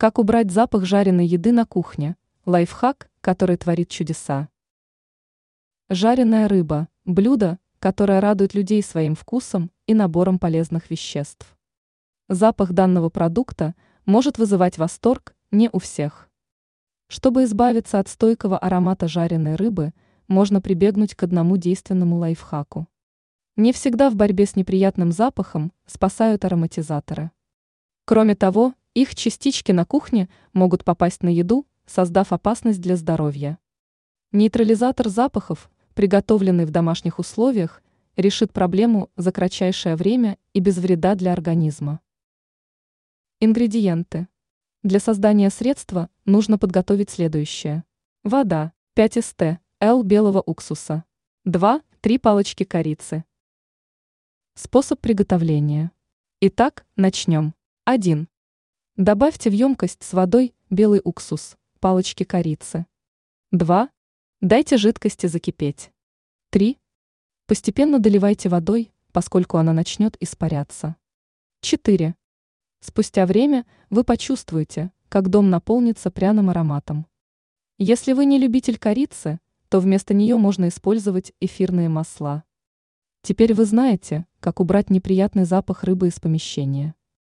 Как убрать запах жареной еды на кухне? Лайфхак, который творит чудеса. Жареная рыба – блюдо, которое радует людей своим вкусом и набором полезных веществ. Запах данного продукта может вызывать восторг не у всех. Чтобы избавиться от стойкого аромата жареной рыбы, можно прибегнуть к одному действенному лайфхаку. Не всегда в борьбе с неприятным запахом спасают ароматизаторы. Кроме того, их частички на кухне могут попасть на еду, создав опасность для здоровья. Нейтрализатор запахов, приготовленный в домашних условиях, решит проблему за кратчайшее время и без вреда для организма. Ингредиенты. Для создания средства нужно подготовить следующее. Вода, 5 ст, Л белого уксуса, 2-3 палочки корицы. Способ приготовления. Итак, начнем. 1. Добавьте в емкость с водой белый уксус, палочки корицы. 2. Дайте жидкости закипеть. 3. Постепенно доливайте водой, поскольку она начнет испаряться. 4. Спустя время вы почувствуете, как дом наполнится пряным ароматом. Если вы не любитель корицы, то вместо нее можно использовать эфирные масла. Теперь вы знаете, как убрать неприятный запах рыбы из помещения.